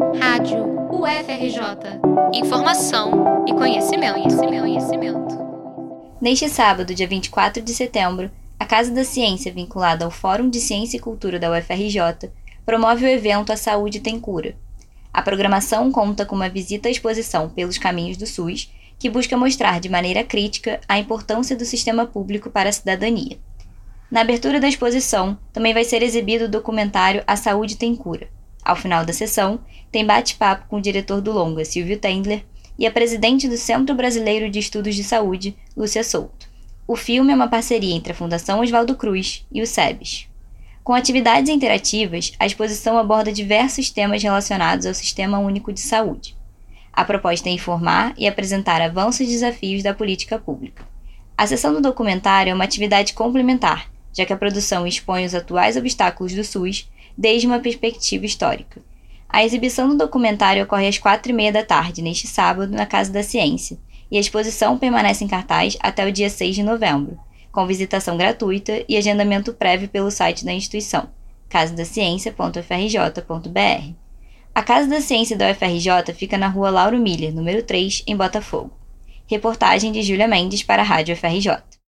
Rádio UFRJ. Informação e conhecimento, conhecimento, conhecimento. Neste sábado, dia 24 de setembro, a Casa da Ciência, vinculada ao Fórum de Ciência e Cultura da UFRJ, promove o evento A Saúde Tem Cura. A programação conta com uma visita à exposição Pelos Caminhos do SUS, que busca mostrar de maneira crítica a importância do sistema público para a cidadania. Na abertura da exposição, também vai ser exibido o documentário A Saúde Tem Cura. Ao final da sessão, tem bate-papo com o diretor do Longa, Silvio Tendler, e a presidente do Centro Brasileiro de Estudos de Saúde, Lúcia Souto. O filme é uma parceria entre a Fundação Oswaldo Cruz e o SEBS. Com atividades interativas, a exposição aborda diversos temas relacionados ao Sistema Único de Saúde. A proposta é informar e apresentar avanços e desafios da política pública. A sessão do documentário é uma atividade complementar já que a produção expõe os atuais obstáculos do SUS desde uma perspectiva histórica. A exibição do documentário ocorre às quatro e meia da tarde, neste sábado, na Casa da Ciência, e a exposição permanece em cartaz até o dia 6 de novembro, com visitação gratuita e agendamento prévio pelo site da instituição, casadaciencia.frj.br. A Casa da Ciência da UFRJ fica na rua Lauro Miller, número 3, em Botafogo. Reportagem de Júlia Mendes para a Rádio FRJ.